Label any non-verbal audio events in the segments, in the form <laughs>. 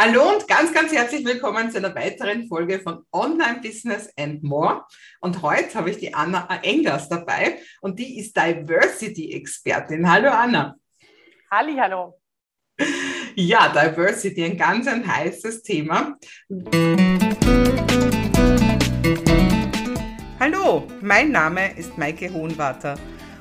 Hallo und ganz, ganz herzlich willkommen zu einer weiteren Folge von Online Business and More. Und heute habe ich die Anna Engers dabei und die ist Diversity-Expertin. Hallo Anna. Halli, hallo. Ja, Diversity, ein ganz ein heißes Thema. Hallo, mein Name ist Maike Hohenwarter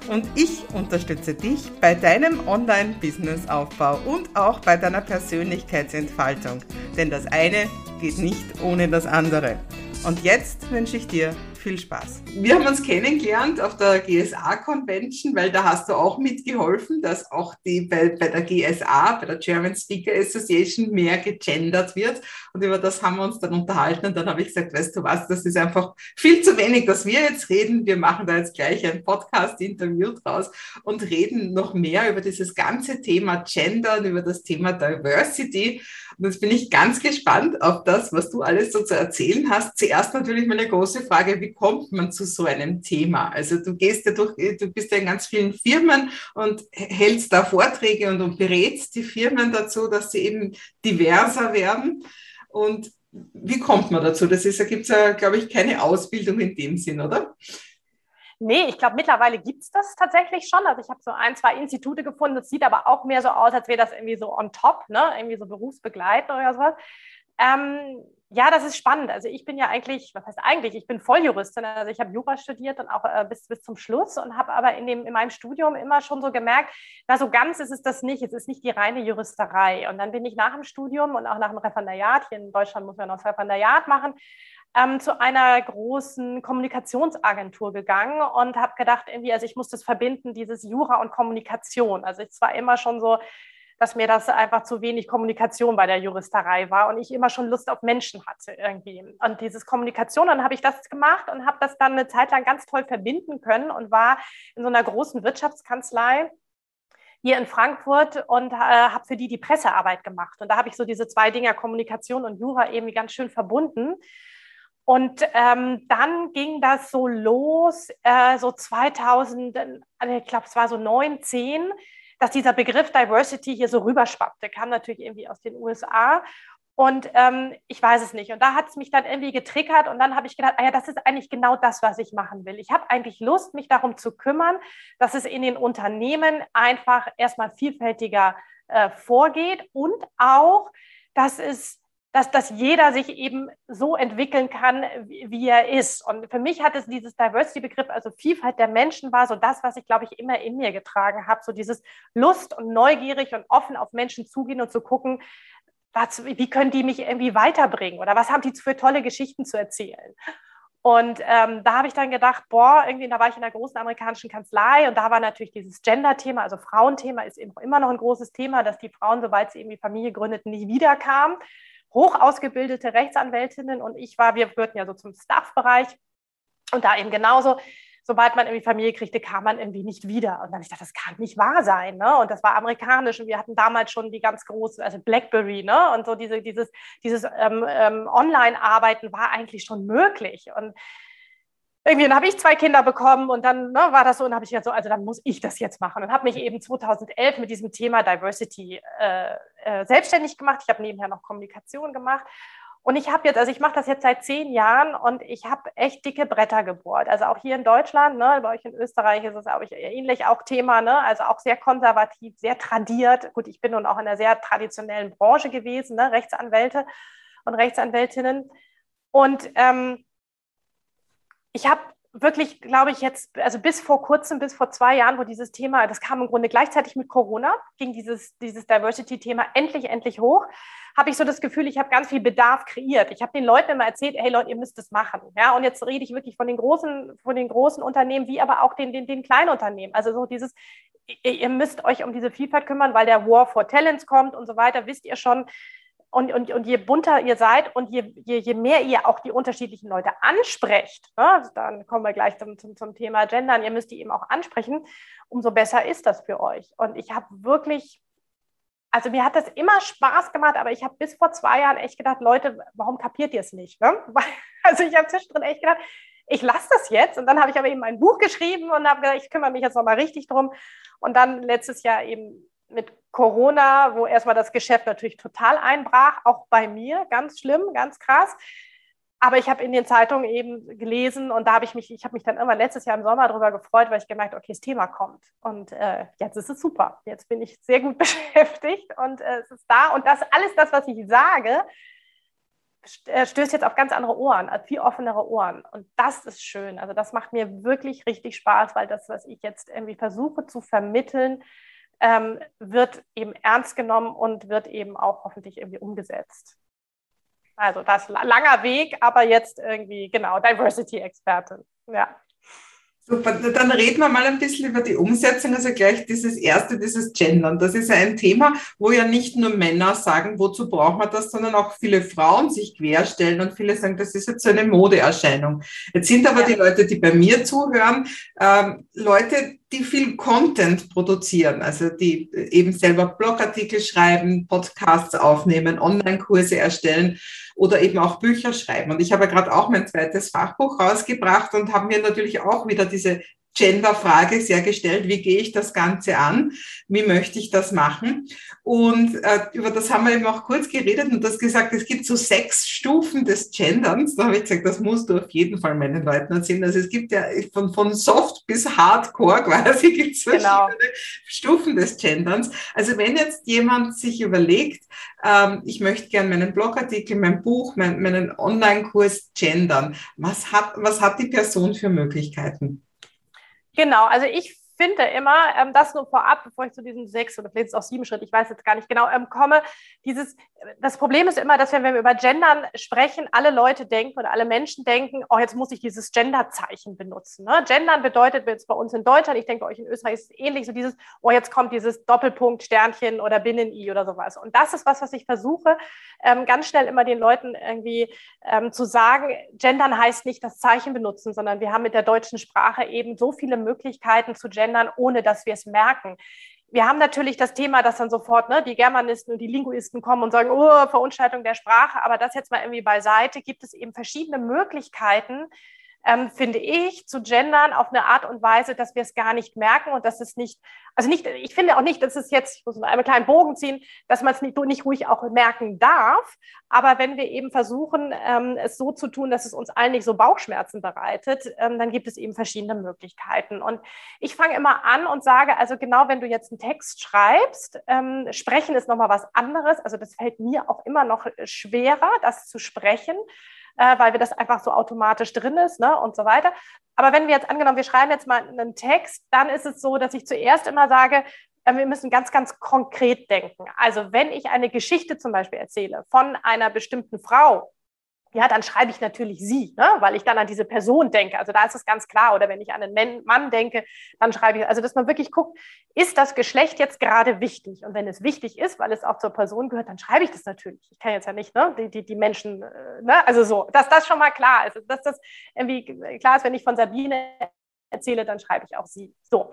und ich unterstütze dich bei deinem Online-Business-Aufbau und auch bei deiner Persönlichkeitsentfaltung. Denn das eine geht nicht ohne das andere. Und jetzt wünsche ich dir viel Spaß. Wir haben uns kennengelernt auf der GSA Convention, weil da hast du auch mitgeholfen, dass auch die bei, bei der GSA, bei der German Speaker Association, mehr gegendert wird. Und über das haben wir uns dann unterhalten. Und dann habe ich gesagt, weißt du was, das ist einfach viel zu wenig, dass wir jetzt reden. Wir machen da jetzt gleich ein Podcast-Interview draus und reden noch mehr über dieses ganze Thema Gender und über das Thema Diversity. Und jetzt bin ich ganz gespannt auf das, was du alles so zu erzählen hast. Zuerst natürlich meine große Frage, wie kommt man zu so einem Thema? Also du gehst ja durch, du bist ja in ganz vielen Firmen und hältst da Vorträge und, und berätst die Firmen dazu, dass sie eben diverser werden. Und wie kommt man dazu? Das ist, da gibt es ja, glaube ich, keine Ausbildung in dem Sinn, oder? Nee, ich glaube, mittlerweile gibt es das tatsächlich schon. Also ich habe so ein, zwei Institute gefunden. Das sieht aber auch mehr so aus, als wäre das irgendwie so on top, ne? irgendwie so berufsbegleitend oder sowas. Ähm, ja, das ist spannend. Also ich bin ja eigentlich, was heißt eigentlich, ich bin Volljuristin. Also ich habe Jura studiert und auch äh, bis, bis zum Schluss und habe aber in, dem, in meinem Studium immer schon so gemerkt, na so ganz ist es das nicht. Es ist nicht die reine Juristerei. Und dann bin ich nach dem Studium und auch nach dem Referendariat, hier in Deutschland muss man noch das Referendariat machen, ähm, zu einer großen Kommunikationsagentur gegangen und habe gedacht, irgendwie, also ich muss das verbinden, dieses Jura und Kommunikation. Also es war immer schon so, dass mir das einfach zu wenig Kommunikation bei der Juristerei war und ich immer schon Lust auf Menschen hatte irgendwie. Und dieses Kommunikation, dann habe ich das gemacht und habe das dann eine Zeit lang ganz toll verbinden können und war in so einer großen Wirtschaftskanzlei hier in Frankfurt und äh, habe für die die Pressearbeit gemacht. Und da habe ich so diese zwei Dinge, Kommunikation und Jura, irgendwie ganz schön verbunden. Und ähm, dann ging das so los, äh, so 2000, ich glaube, es war so 9, 10, dass dieser Begriff Diversity hier so rüberschwappte. Kam natürlich irgendwie aus den USA. Und ähm, ich weiß es nicht. Und da hat es mich dann irgendwie getriggert. Und dann habe ich gedacht, ah ja, das ist eigentlich genau das, was ich machen will. Ich habe eigentlich Lust, mich darum zu kümmern, dass es in den Unternehmen einfach erstmal vielfältiger äh, vorgeht und auch, dass es dass, dass jeder sich eben so entwickeln kann, wie, wie er ist. Und für mich hat es dieses Diversity-Begriff, also Vielfalt der Menschen war so das, was ich, glaube ich, immer in mir getragen habe. So dieses Lust und neugierig und offen auf Menschen zugehen und zu gucken, was, wie können die mich irgendwie weiterbringen oder was haben die für tolle Geschichten zu erzählen. Und ähm, da habe ich dann gedacht, boah, irgendwie, da war ich in einer großen amerikanischen Kanzlei und da war natürlich dieses Gender-Thema, also Frauenthema ist eben immer noch ein großes Thema, dass die Frauen, sobald sie irgendwie Familie gründeten, nie wiederkamen hoch ausgebildete Rechtsanwältinnen und ich war, wir gehörten ja so zum Staff-Bereich und da eben genauso, sobald man irgendwie Familie kriegte, kam man irgendwie nicht wieder. Und dann ich gedacht, das kann nicht wahr sein. Ne? Und das war amerikanisch und wir hatten damals schon die ganz große, also Blackberry, ne? Und so diese, dieses, dieses ähm, ähm, Online-Arbeiten war eigentlich schon möglich. Und irgendwie habe ich zwei Kinder bekommen und dann ne, war das so und habe ich gesagt, so, also dann muss ich das jetzt machen und habe mich eben 2011 mit diesem Thema Diversity äh, äh, selbstständig gemacht. Ich habe nebenher noch Kommunikation gemacht und ich habe jetzt, also ich mache das jetzt seit zehn Jahren und ich habe echt dicke Bretter gebohrt. Also auch hier in Deutschland, ne, bei euch in Österreich ist es, glaube ich, ähnlich auch Thema, ne, also auch sehr konservativ, sehr tradiert. Gut, ich bin nun auch in einer sehr traditionellen Branche gewesen, ne, Rechtsanwälte und Rechtsanwältinnen. Und ähm, ich habe wirklich, glaube ich, jetzt, also bis vor kurzem, bis vor zwei Jahren, wo dieses Thema, das kam im Grunde gleichzeitig mit Corona, ging dieses, dieses Diversity-Thema endlich, endlich hoch, habe ich so das Gefühl, ich habe ganz viel Bedarf kreiert. Ich habe den Leuten immer erzählt, hey Leute, ihr müsst das machen. Ja, und jetzt rede ich wirklich von den großen, von den großen Unternehmen, wie aber auch den, den, den kleinen Unternehmen. Also so dieses, ihr müsst euch um diese Vielfalt kümmern, weil der War for Talents kommt und so weiter, wisst ihr schon, und, und, und je bunter ihr seid und je, je, je mehr ihr auch die unterschiedlichen Leute ansprecht, ne, dann kommen wir gleich zum, zum, zum Thema Gendern, ihr müsst die eben auch ansprechen, umso besser ist das für euch. Und ich habe wirklich, also mir hat das immer Spaß gemacht, aber ich habe bis vor zwei Jahren echt gedacht, Leute, warum kapiert ihr es nicht? Ne? <laughs> Also ich habe zwischendrin echt gedacht, ich lasse das jetzt. Und dann habe ich aber eben ein Buch geschrieben und habe gesagt, ich kümmere mich jetzt nochmal richtig drum. Und dann letztes Jahr eben mit Corona, wo erstmal das Geschäft natürlich total einbrach, auch bei mir, ganz schlimm, ganz krass. Aber ich habe in den Zeitungen eben gelesen und da habe ich mich, ich habe mich dann irgendwann letztes Jahr im Sommer darüber gefreut, weil ich gemerkt, okay, das Thema kommt. Und äh, jetzt ist es super. Jetzt bin ich sehr gut <laughs> beschäftigt und äh, es ist da. Und das alles das, was ich sage, äh, stößt jetzt auf ganz andere Ohren, auf viel offenere Ohren. Und das ist schön. Also das macht mir wirklich richtig Spaß, weil das, was ich jetzt irgendwie versuche zu vermitteln, ähm, wird eben ernst genommen und wird eben auch hoffentlich irgendwie umgesetzt. Also das ist langer Weg, aber jetzt irgendwie, genau, Diversity-Expertin. Ja. Super, dann reden wir mal ein bisschen über die Umsetzung. Also gleich dieses erste, dieses Gendern. Das ist ja ein Thema, wo ja nicht nur Männer sagen, wozu braucht man das, sondern auch viele Frauen sich querstellen und viele sagen, das ist jetzt so eine Modeerscheinung. Jetzt sind aber ja. die Leute, die bei mir zuhören, ähm, Leute, die viel Content produzieren, also die eben selber Blogartikel schreiben, Podcasts aufnehmen, Online-Kurse erstellen oder eben auch Bücher schreiben. Und ich habe ja gerade auch mein zweites Fachbuch rausgebracht und habe mir natürlich auch wieder diese Gender-Frage sehr gestellt, wie gehe ich das Ganze an, wie möchte ich das machen. Und äh, über das haben wir eben auch kurz geredet und das gesagt, es gibt so sechs Stufen des Genderns. Da habe ich gesagt, das musst du auf jeden Fall meinen Leuten erzählen. Also es gibt ja von, von soft bis hardcore quasi gibt es verschiedene genau. Stufen des Genderns. Also wenn jetzt jemand sich überlegt, ähm, ich möchte gerne meinen Blogartikel, mein Buch, mein, meinen Online-Kurs gendern, was hat, was hat die Person für Möglichkeiten? Genau, also ich finde immer, ähm, das nur vorab, bevor ich zu diesem sechs oder vielleicht auch sieben Schritt, ich weiß jetzt gar nicht genau, ähm, komme, dieses, das Problem ist immer, dass wenn wir über Gendern sprechen, alle Leute denken oder alle Menschen denken, oh, jetzt muss ich dieses Genderzeichen benutzen. Ne? Gendern bedeutet jetzt bei uns in Deutschland, ich denke bei euch in Österreich ist es ähnlich, so dieses, oh, jetzt kommt dieses Doppelpunkt, Sternchen oder Binnen-I oder sowas. Und das ist was, was ich versuche, ähm, ganz schnell immer den Leuten irgendwie ähm, zu sagen, Gendern heißt nicht das Zeichen benutzen, sondern wir haben mit der deutschen Sprache eben so viele Möglichkeiten zu gendern, verändern, ohne dass wir es merken. Wir haben natürlich das Thema, dass dann sofort ne, die Germanisten und die Linguisten kommen und sagen, oh, Verunstaltung der Sprache, aber das jetzt mal irgendwie beiseite, gibt es eben verschiedene Möglichkeiten, ähm, finde ich, zu gendern auf eine Art und Weise, dass wir es gar nicht merken und dass es nicht, also nicht, ich finde auch nicht, dass es jetzt, ich muss mal einen kleinen Bogen ziehen, dass man es nicht, nicht ruhig auch merken darf. Aber wenn wir eben versuchen, ähm, es so zu tun, dass es uns allen nicht so Bauchschmerzen bereitet, ähm, dann gibt es eben verschiedene Möglichkeiten. Und ich fange immer an und sage, also genau, wenn du jetzt einen Text schreibst, ähm, sprechen ist nochmal was anderes. Also das fällt mir auch immer noch schwerer, das zu sprechen äh, weil wir das einfach so automatisch drin ist ne, und so weiter. Aber wenn wir jetzt angenommen, wir schreiben jetzt mal einen Text, dann ist es so, dass ich zuerst immer sage, äh, wir müssen ganz, ganz konkret denken. Also wenn ich eine Geschichte zum Beispiel erzähle von einer bestimmten Frau, ja, dann schreibe ich natürlich sie, ne? weil ich dann an diese Person denke. Also da ist es ganz klar. Oder wenn ich an einen Mann denke, dann schreibe ich, also dass man wirklich guckt, ist das Geschlecht jetzt gerade wichtig? Und wenn es wichtig ist, weil es auch zur Person gehört, dann schreibe ich das natürlich. Ich kann jetzt ja nicht, ne? die, die, die Menschen, äh, ne? also so, dass das schon mal klar ist. Dass das irgendwie klar ist, wenn ich von Sabine erzähle, dann schreibe ich auch sie. So.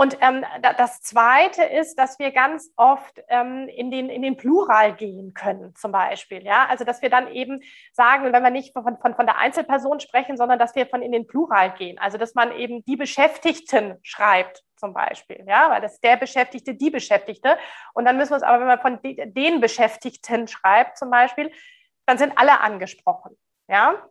Und ähm, das Zweite ist, dass wir ganz oft ähm, in, den, in den Plural gehen können, zum Beispiel. Ja? Also, dass wir dann eben sagen, wenn wir nicht von, von, von der Einzelperson sprechen, sondern dass wir von in den Plural gehen. Also, dass man eben die Beschäftigten schreibt, zum Beispiel. Ja? Weil das der Beschäftigte, die Beschäftigte. Und dann müssen wir uns aber, wenn man von den Beschäftigten schreibt, zum Beispiel, dann sind alle angesprochen. Ja?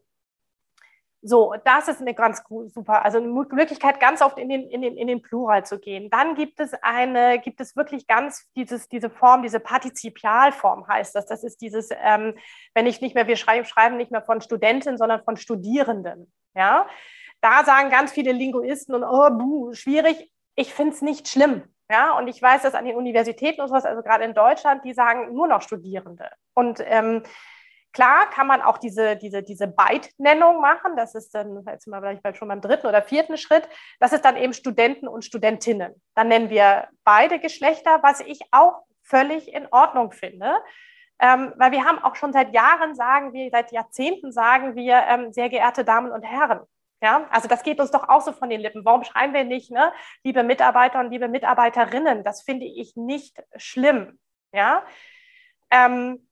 So, das ist eine ganz super, also eine Möglichkeit, ganz oft in den, in den, in den Plural zu gehen. Dann gibt es eine, gibt es wirklich ganz dieses, diese Form, diese Partizipialform heißt das. Das ist dieses, ähm, wenn ich nicht mehr, wir schreiben, schreiben nicht mehr von Studenten, sondern von Studierenden. Ja, da sagen ganz viele Linguisten und oh, buh, schwierig. Ich finde es nicht schlimm. Ja, und ich weiß, dass an den Universitäten und sowas, also gerade in Deutschland, die sagen nur noch Studierende. Und ähm, Klar kann man auch diese, diese, diese Byte-Nennung machen. Das ist dann, jetzt mal vielleicht schon beim dritten oder vierten Schritt. Das ist dann eben Studenten und Studentinnen. Dann nennen wir beide Geschlechter, was ich auch völlig in Ordnung finde. Ähm, weil wir haben auch schon seit Jahren sagen wir, seit Jahrzehnten sagen wir, ähm, sehr geehrte Damen und Herren. Ja, also das geht uns doch auch so von den Lippen. Warum schreiben wir nicht, ne, liebe Mitarbeiter und liebe Mitarbeiterinnen? Das finde ich nicht schlimm. Ja, ähm,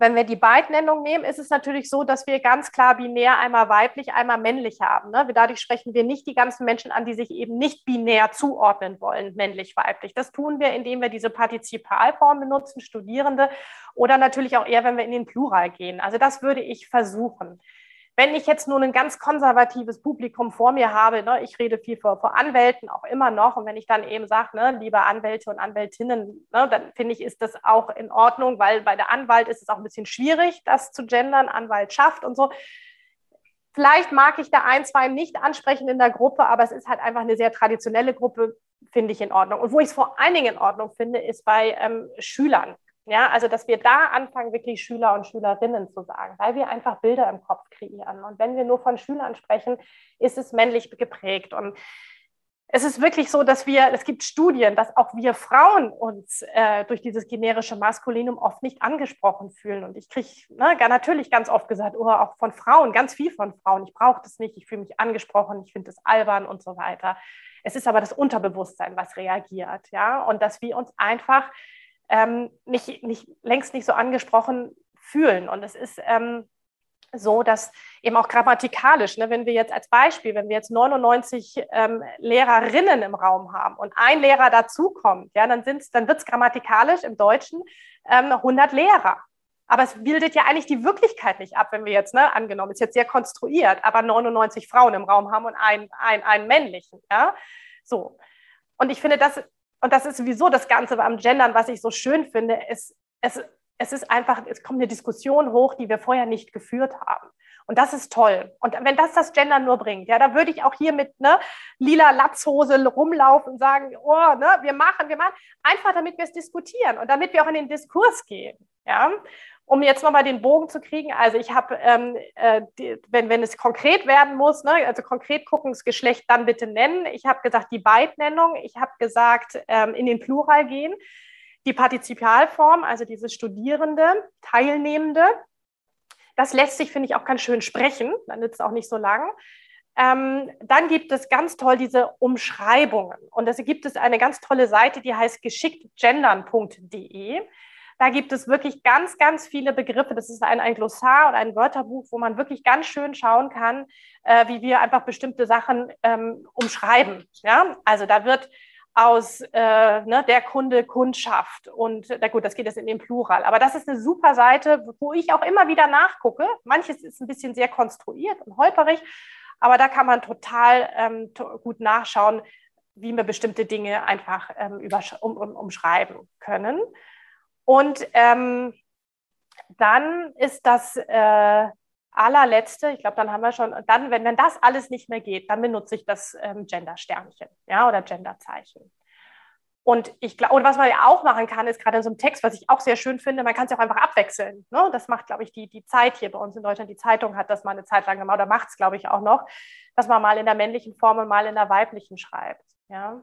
Wenn wir die Beidnennung nehmen, ist es natürlich so, dass wir ganz klar binär einmal weiblich, einmal männlich haben. Ne? Dadurch sprechen wir nicht die ganzen Menschen an, die sich eben nicht binär zuordnen wollen, männlich, weiblich. Das tun wir, indem wir diese Partizipalform benutzen, Studierende, oder natürlich auch eher, wenn wir in den Plural gehen. Also das würde ich versuchen. Wenn ich jetzt nur ein ganz konservatives Publikum vor mir habe, ne, ich rede viel vor, vor Anwälten auch immer noch, und wenn ich dann eben sage, ne, liebe Anwälte und Anwältinnen, ne, dann finde ich, ist das auch in Ordnung, weil bei der Anwalt ist es auch ein bisschen schwierig, das zu gendern, Anwaltschaft und so. Vielleicht mag ich da ein, zwei nicht ansprechen in der Gruppe, aber es ist halt einfach eine sehr traditionelle Gruppe, finde ich in Ordnung. Und wo ich es vor allen Dingen in Ordnung finde, ist bei ähm, Schülern. Ja, also dass wir da anfangen, wirklich Schüler und Schülerinnen zu sagen, weil wir einfach Bilder im Kopf kreieren. Und wenn wir nur von Schülern sprechen, ist es männlich geprägt. Und es ist wirklich so, dass wir, es gibt Studien, dass auch wir Frauen uns äh, durch dieses generische Maskulinum oft nicht angesprochen fühlen. Und ich kriege ne, natürlich ganz oft gesagt, oh, auch von Frauen, ganz viel von Frauen, ich brauche das nicht, ich fühle mich angesprochen, ich finde das albern und so weiter. Es ist aber das Unterbewusstsein, was reagiert, ja, und dass wir uns einfach ähm, nicht, nicht, längst nicht so angesprochen fühlen. Und es ist ähm, so, dass eben auch grammatikalisch, ne, wenn wir jetzt als Beispiel, wenn wir jetzt 99 ähm, Lehrerinnen im Raum haben und ein Lehrer dazukommt, ja, dann, dann wird es grammatikalisch im Deutschen ähm, 100 Lehrer. Aber es bildet ja eigentlich die Wirklichkeit nicht ab, wenn wir jetzt, ne, angenommen, ist jetzt sehr konstruiert, aber 99 Frauen im Raum haben und einen, einen, einen männlichen. Ja? So. Und ich finde, das und das ist sowieso das Ganze am Gendern, was ich so schön finde, ist, es, es ist einfach, es kommt eine Diskussion hoch, die wir vorher nicht geführt haben. Und das ist toll. Und wenn das das Gendern nur bringt, ja, da würde ich auch hier mit ne, lila Latzhose rumlaufen und sagen, oh, ne, wir machen, wir machen, einfach damit wir es diskutieren und damit wir auch in den Diskurs gehen. Ja um jetzt nochmal den Bogen zu kriegen, also ich habe, ähm, äh, wenn, wenn es konkret werden muss, ne, also konkret gucken, das Geschlecht dann bitte nennen. Ich habe gesagt, die Beidnennung. Ich habe gesagt, ähm, in den Plural gehen. Die Partizipalform, also diese Studierende, Teilnehmende. Das lässt sich, finde ich, auch ganz schön sprechen. Dann nützt es auch nicht so lang. Ähm, dann gibt es ganz toll diese Umschreibungen. Und es gibt es eine ganz tolle Seite, die heißt geschicktgendern.de. Da gibt es wirklich ganz, ganz viele Begriffe. Das ist ein, ein Glossar oder ein Wörterbuch, wo man wirklich ganz schön schauen kann, äh, wie wir einfach bestimmte Sachen ähm, umschreiben. Ja? Also da wird aus äh, ne, der Kunde Kundschaft und na gut, das geht jetzt in den Plural. Aber das ist eine super Seite, wo ich auch immer wieder nachgucke. Manches ist ein bisschen sehr konstruiert und holperig, aber da kann man total ähm, gut nachschauen, wie wir bestimmte Dinge einfach ähm, um, um, umschreiben können. Und ähm, dann ist das äh, allerletzte, ich glaube, dann haben wir schon, dann, wenn, wenn das alles nicht mehr geht, dann benutze ich das ähm, Gender-Sternchen ja, oder Gender-Zeichen. Und ich glaube, und was man ja auch machen kann, ist gerade in so einem Text, was ich auch sehr schön finde, man kann es ja auch einfach abwechseln. Ne? Das macht, glaube ich, die, die Zeit hier bei uns in Deutschland. Die Zeitung hat das mal eine Zeit lang gemacht oder macht es, glaube ich, auch noch, dass man mal in der männlichen Form und mal in der weiblichen schreibt. Ja?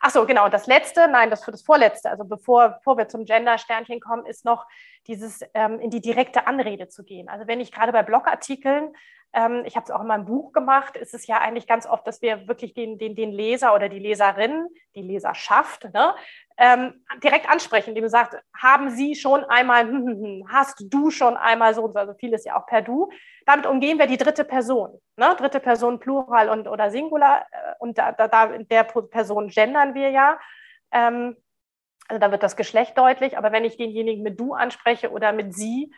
Ach so, genau. Das letzte, nein, das für das vorletzte, also bevor, bevor wir zum Gender-Sternchen kommen, ist noch dieses ähm, in die direkte Anrede zu gehen. Also wenn ich gerade bei Blogartikeln, ähm, ich habe es auch in meinem Buch gemacht, ist es ja eigentlich ganz oft, dass wir wirklich den, den, den Leser oder die Leserin, die Leserschaft, ne, ähm, direkt ansprechen, indem du sagst, haben Sie schon einmal, hm, hm, hm, hast du schon einmal so, also vieles ja auch per Du. Damit umgehen wir die dritte Person, ne? dritte Person Plural und oder Singular äh, und da, da, da in der Person gendern wir ja. Ähm, also da wird das Geschlecht deutlich, aber wenn ich denjenigen mit du anspreche oder mit sie,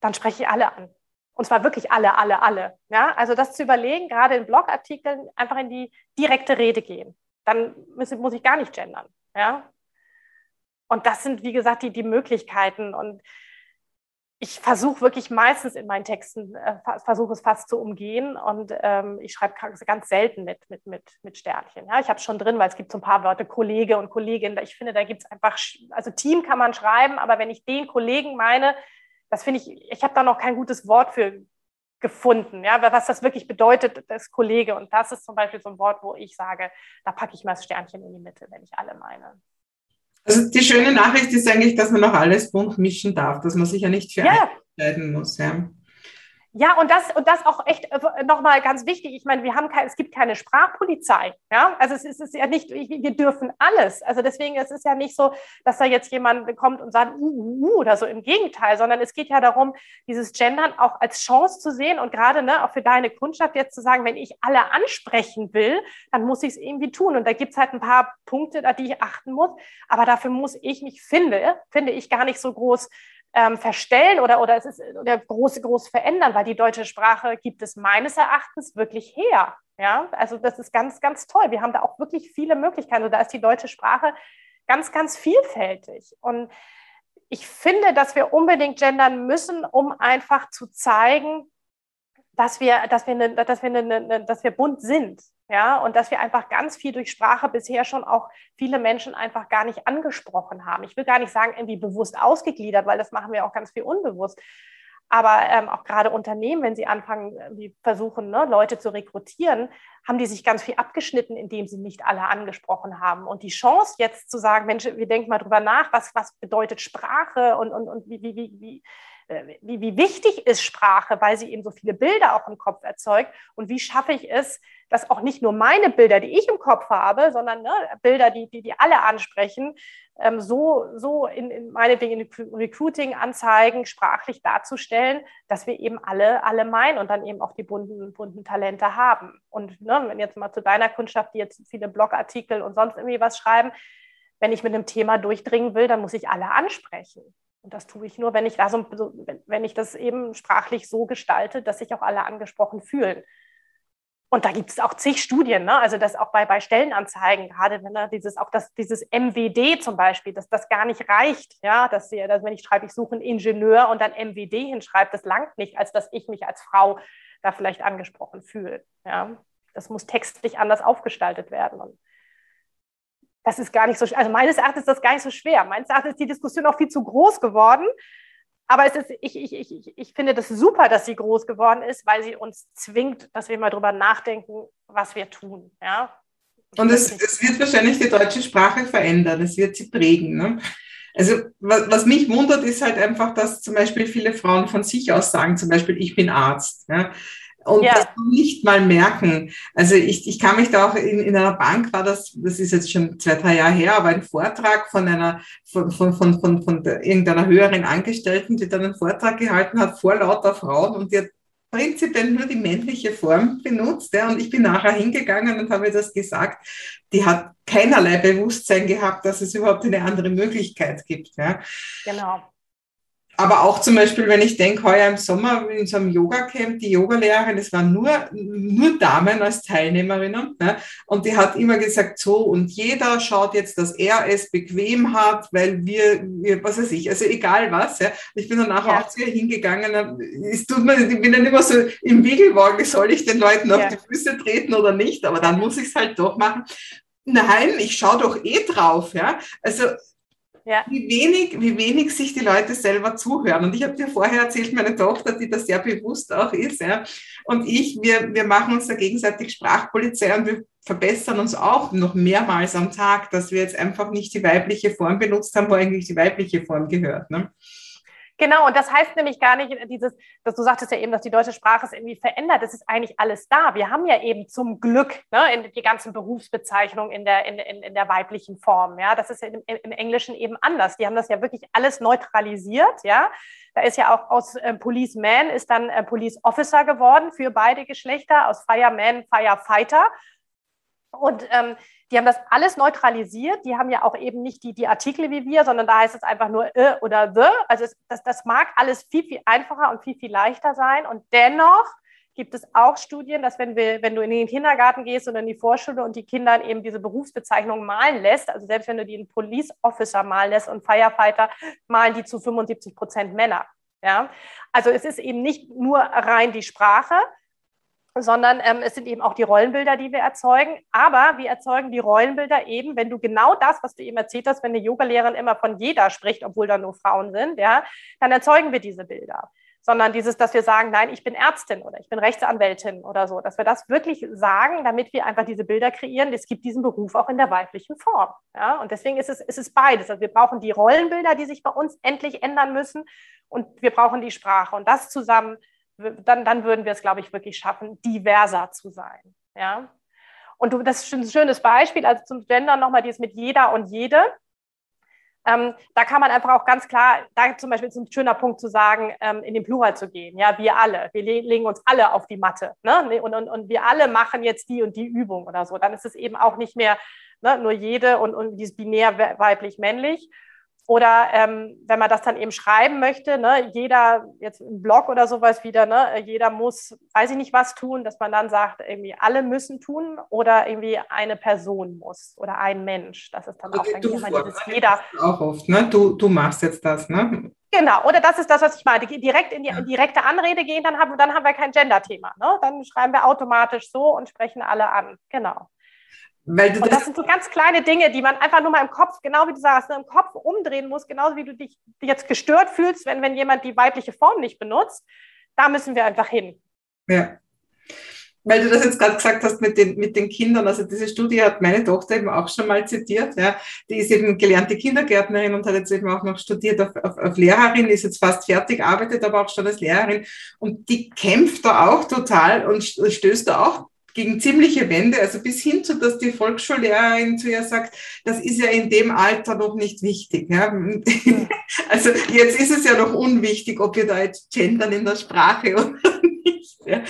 dann spreche ich alle an. Und zwar wirklich alle, alle, alle. Ja? Also das zu überlegen, gerade in Blogartikeln, einfach in die direkte Rede gehen. Dann muss, muss ich gar nicht gendern. Ja? Und das sind, wie gesagt, die, die Möglichkeiten. Und ich versuche wirklich meistens in meinen Texten, äh, versuche es fast zu umgehen und ähm, ich schreibe ganz selten mit, mit, mit, mit Sternchen. Ja, ich habe es schon drin, weil es gibt so ein paar Wörter, Kollege und Kollegin. Ich finde, da gibt es einfach, also Team kann man schreiben, aber wenn ich den Kollegen meine, das finde ich, ich habe da noch kein gutes Wort für gefunden, ja, was das wirklich bedeutet, das Kollege. Und das ist zum Beispiel so ein Wort, wo ich sage, da packe ich mal das Sternchen in die Mitte, wenn ich alle meine. Also die schöne Nachricht ist eigentlich, dass man noch alles bunt mischen darf, dass man sich ja nicht für ja. entscheiden muss. Ja. Ja, und das, und das auch echt äh, nochmal ganz wichtig. Ich meine, wir haben kein, es gibt keine Sprachpolizei. Ja, also es ist, es ist ja nicht, wir dürfen alles. Also deswegen, es ist ja nicht so, dass da jetzt jemand kommt und sagt, uh, uh, uh, oder so im Gegenteil, sondern es geht ja darum, dieses Gendern auch als Chance zu sehen und gerade ne, auch für deine Kundschaft jetzt zu sagen, wenn ich alle ansprechen will, dann muss ich es irgendwie tun. Und da gibt es halt ein paar Punkte, die ich achten muss. Aber dafür muss ich mich finde, finde ich gar nicht so groß ähm, verstellen oder, oder es ist oder groß, groß verändern, weil die deutsche Sprache gibt es meines Erachtens wirklich her. Ja, also das ist ganz, ganz toll. Wir haben da auch wirklich viele Möglichkeiten. Also da ist die deutsche Sprache ganz, ganz vielfältig. Und ich finde, dass wir unbedingt gendern müssen, um einfach zu zeigen, dass wir, dass wir, eine, dass wir, eine, dass wir bunt sind. Ja, und dass wir einfach ganz viel durch Sprache bisher schon auch viele Menschen einfach gar nicht angesprochen haben. Ich will gar nicht sagen, irgendwie bewusst ausgegliedert, weil das machen wir auch ganz viel unbewusst. Aber ähm, auch gerade Unternehmen, wenn sie anfangen, die versuchen, ne, Leute zu rekrutieren, haben die sich ganz viel abgeschnitten, indem sie nicht alle angesprochen haben. Und die Chance jetzt zu sagen, Mensch, wir denken mal drüber nach, was, was bedeutet Sprache und, und, und wie, wie, wie, wie, wie wichtig ist Sprache, weil sie eben so viele Bilder auch im Kopf erzeugt. Und wie schaffe ich es, dass auch nicht nur meine Bilder, die ich im Kopf habe, sondern ne, Bilder, die, die, die alle ansprechen, ähm, so, so in, in meinetwegen in Recruiting-Anzeigen sprachlich darzustellen, dass wir eben alle, alle meinen und dann eben auch die bunten, bunten Talente haben. Und ne, wenn jetzt mal zu deiner Kundschaft, die jetzt viele Blogartikel und sonst irgendwie was schreiben, wenn ich mit einem Thema durchdringen will, dann muss ich alle ansprechen. Und das tue ich nur, wenn ich, da so, wenn ich das eben sprachlich so gestalte, dass sich auch alle angesprochen fühlen. Und da gibt es auch zig Studien, ne? also das auch bei, bei Stellenanzeigen, gerade wenn da dieses, auch das, dieses MWD zum Beispiel, dass das gar nicht reicht, ja, dass, sie, dass wenn ich schreibe, ich suche einen Ingenieur und dann MWD hinschreibe, das langt nicht, als dass ich mich als Frau da vielleicht angesprochen fühle. Ja? Das muss textlich anders aufgestaltet werden. Und das ist gar nicht so, also meines Erachtens ist das gar nicht so schwer. Meines Erachtens ist die Diskussion auch viel zu groß geworden. Aber es ist, ich, ich, ich, ich finde das super, dass sie groß geworden ist, weil sie uns zwingt, dass wir mal drüber nachdenken, was wir tun. Ja? Und es, es wird wahrscheinlich die deutsche Sprache verändern, es wird sie prägen. Ne? Also was, was, mich wundert, ist halt einfach, dass zum Beispiel viele Frauen von sich aus sagen, zum Beispiel, ich bin Arzt. Ja? Und ja. das nicht mal merken. Also ich, ich kann mich da auch in, in einer Bank war das, das ist jetzt schon zwei, drei Jahre her, aber ein Vortrag von einer, von, von, von, von, von irgendeiner höheren Angestellten, die dann einen Vortrag gehalten hat vor lauter Frauen und die hat prinzipiell nur die männliche Form benutzt. Ja, und ich bin nachher hingegangen und habe das gesagt. Die hat keinerlei Bewusstsein gehabt, dass es überhaupt eine andere Möglichkeit gibt. Ja. Genau aber auch zum Beispiel, wenn ich denke, heuer im Sommer in so einem Yoga-Camp, die Yogalehrerin, es waren nur, nur Damen als Teilnehmerinnen, ne? und die hat immer gesagt, so, und jeder schaut jetzt, dass er es bequem hat, weil wir, wir was weiß ich, also egal was, ja. Ich bin dann nachher ja. auch zu ihr hingegangen, es tut mir, ich bin dann immer so im Wiegelwagen, soll ich den Leuten auf die Füße treten oder nicht, aber dann muss ich es halt doch machen. Nein, ich schaue doch eh drauf, ja. Also ja. wie, wenig, wie wenig sich die Leute selber zuhören. Und ich habe dir vorher erzählt, meine Tochter, die das sehr bewusst auch ist, ja, und ich, wir, wir machen uns da gegenseitig Sprachpolizei und wir verbessern uns auch noch mehrmals am Tag, dass wir jetzt einfach nicht die weibliche Form benutzt haben, wo eigentlich die weibliche Form gehört. Ne? Genau, und das heißt nämlich gar nicht dieses, dass du sagtest ja eben, dass die deutsche Sprache es irgendwie verändert. Es ist eigentlich alles da. Wir haben ja eben zum Glück ne, in die ganzen Berufsbezeichnungen in der, in, in, in der weiblichen Form. Ja, das ist im, im, Englischen eben anders. Die haben das ja wirklich alles neutralisiert. Ja, da ist ja auch aus äh, Policeman ist dann äh, Police Officer geworden für beide Geschlechter, aus Fireman Firefighter. Und ähm, die haben das alles neutralisiert. Die haben ja auch eben nicht die, die Artikel wie wir, sondern da heißt es einfach nur äh oder the. Also es, das, das mag alles viel, viel einfacher und viel, viel leichter sein. Und dennoch gibt es auch Studien, dass wenn, wir, wenn du in den Kindergarten gehst oder in die Vorschule und die Kinder eben diese Berufsbezeichnung malen lässt, also selbst wenn du die in Police Officer malen lässt und Firefighter, malen die zu 75 Prozent Männer. Ja? Also es ist eben nicht nur rein die Sprache, sondern ähm, es sind eben auch die Rollenbilder, die wir erzeugen. Aber wir erzeugen die Rollenbilder eben, wenn du genau das, was du eben erzählt hast, wenn eine Yogalehrerin immer von jeder spricht, obwohl da nur Frauen sind, ja, dann erzeugen wir diese Bilder. Sondern dieses, dass wir sagen, nein, ich bin Ärztin oder ich bin Rechtsanwältin oder so, dass wir das wirklich sagen, damit wir einfach diese Bilder kreieren. Es gibt diesen Beruf auch in der weiblichen Form. Ja? Und deswegen ist es, ist es beides. Also wir brauchen die Rollenbilder, die sich bei uns endlich ändern müssen und wir brauchen die Sprache. Und das zusammen dann, dann würden wir es, glaube ich, wirklich schaffen, diverser zu sein. Ja. Und du, das ist ein schönes Beispiel, also zum Gender nochmal dieses mit jeder und jede. Ähm, da kann man einfach auch ganz klar, da zum Beispiel ist ein schöner Punkt zu sagen, ähm, in den Plural zu gehen. Ja, wir alle, wir le legen uns alle auf die Matte. Ne? Und, und, und wir alle machen jetzt die und die Übung oder so. Dann ist es eben auch nicht mehr ne, nur jede und, und dieses binär weiblich-männlich, oder ähm, wenn man das dann eben schreiben möchte, ne, jeder, jetzt im Blog oder sowas wieder, ne, jeder muss, weiß ich nicht was tun, dass man dann sagt, irgendwie alle müssen tun oder irgendwie eine Person muss oder ein Mensch. Das ist dann also auch dann immer dieses jeder. Auch oft, ne? Du, du machst jetzt das, ne? Genau, oder das ist das, was ich meine. Direkt in die ja. direkte Anrede gehen, dann haben, dann haben wir kein Gender-Thema. Ne? Dann schreiben wir automatisch so und sprechen alle an. Genau. Weil und das, das, sind so ganz kleine Dinge, die man einfach nur mal im Kopf, genau wie du sagst, ne, im Kopf umdrehen muss, genauso wie du dich jetzt gestört fühlst, wenn, wenn jemand die weibliche Form nicht benutzt. Da müssen wir einfach hin. Ja. Weil du das jetzt gerade gesagt hast mit den, mit den Kindern, also diese Studie hat meine Tochter eben auch schon mal zitiert, ja. Die ist eben gelernte Kindergärtnerin und hat jetzt eben auch noch studiert auf, auf, auf Lehrerin, ist jetzt fast fertig, arbeitet aber auch schon als Lehrerin und die kämpft da auch total und stößt da auch gegen ziemliche Wände, also bis hin zu, dass die Volksschullehrerin zu ihr sagt, das ist ja in dem Alter noch nicht wichtig. Ja? <laughs> Also jetzt ist es ja noch unwichtig, ob wir da jetzt gendern in der Sprache oder <laughs> nicht. Ja?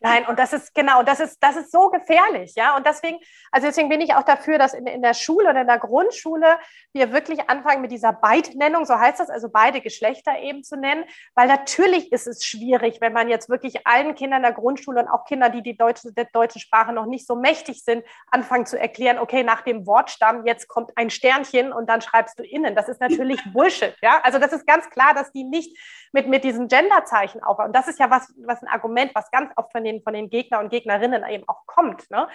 Nein, und das ist genau, das ist, das ist so gefährlich, ja. Und deswegen, also deswegen bin ich auch dafür, dass in, in der Schule oder in der Grundschule wir wirklich anfangen mit dieser Beidnennung, so heißt das, also beide Geschlechter eben zu nennen, weil natürlich ist es schwierig, wenn man jetzt wirklich allen Kindern der Grundschule und auch Kindern, die die deutsche, der deutschen Sprache noch nicht so mächtig sind, anfangen zu erklären, okay, nach dem Wortstamm jetzt kommt ein Sternchen und dann schreibst du innen. Das ist natürlich <laughs> Bullshit, ja. Also das ist ganz klar, dass die nicht mit, mit diesen Genderzeichen aufbauen. Und das ist ja was, was ein Argument, was ganz oft von den, von den Gegner und Gegnerinnen eben auch kommt. Ne?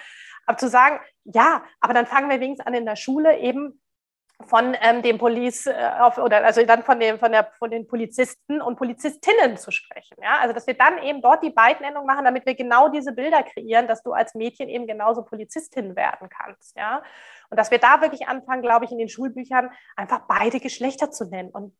Aber zu sagen, ja, aber dann fangen wir wenigstens an in der Schule eben von ähm, dem Police äh, auf, oder also dann von, dem, von, der, von den Polizisten und Polizistinnen zu sprechen. Ja? Also dass wir dann eben dort die Beidnennung machen, damit wir genau diese Bilder kreieren, dass du als Mädchen eben genauso Polizistin werden kannst. Ja? Und dass wir da wirklich anfangen, glaube ich, in den Schulbüchern einfach beide Geschlechter zu nennen. Und,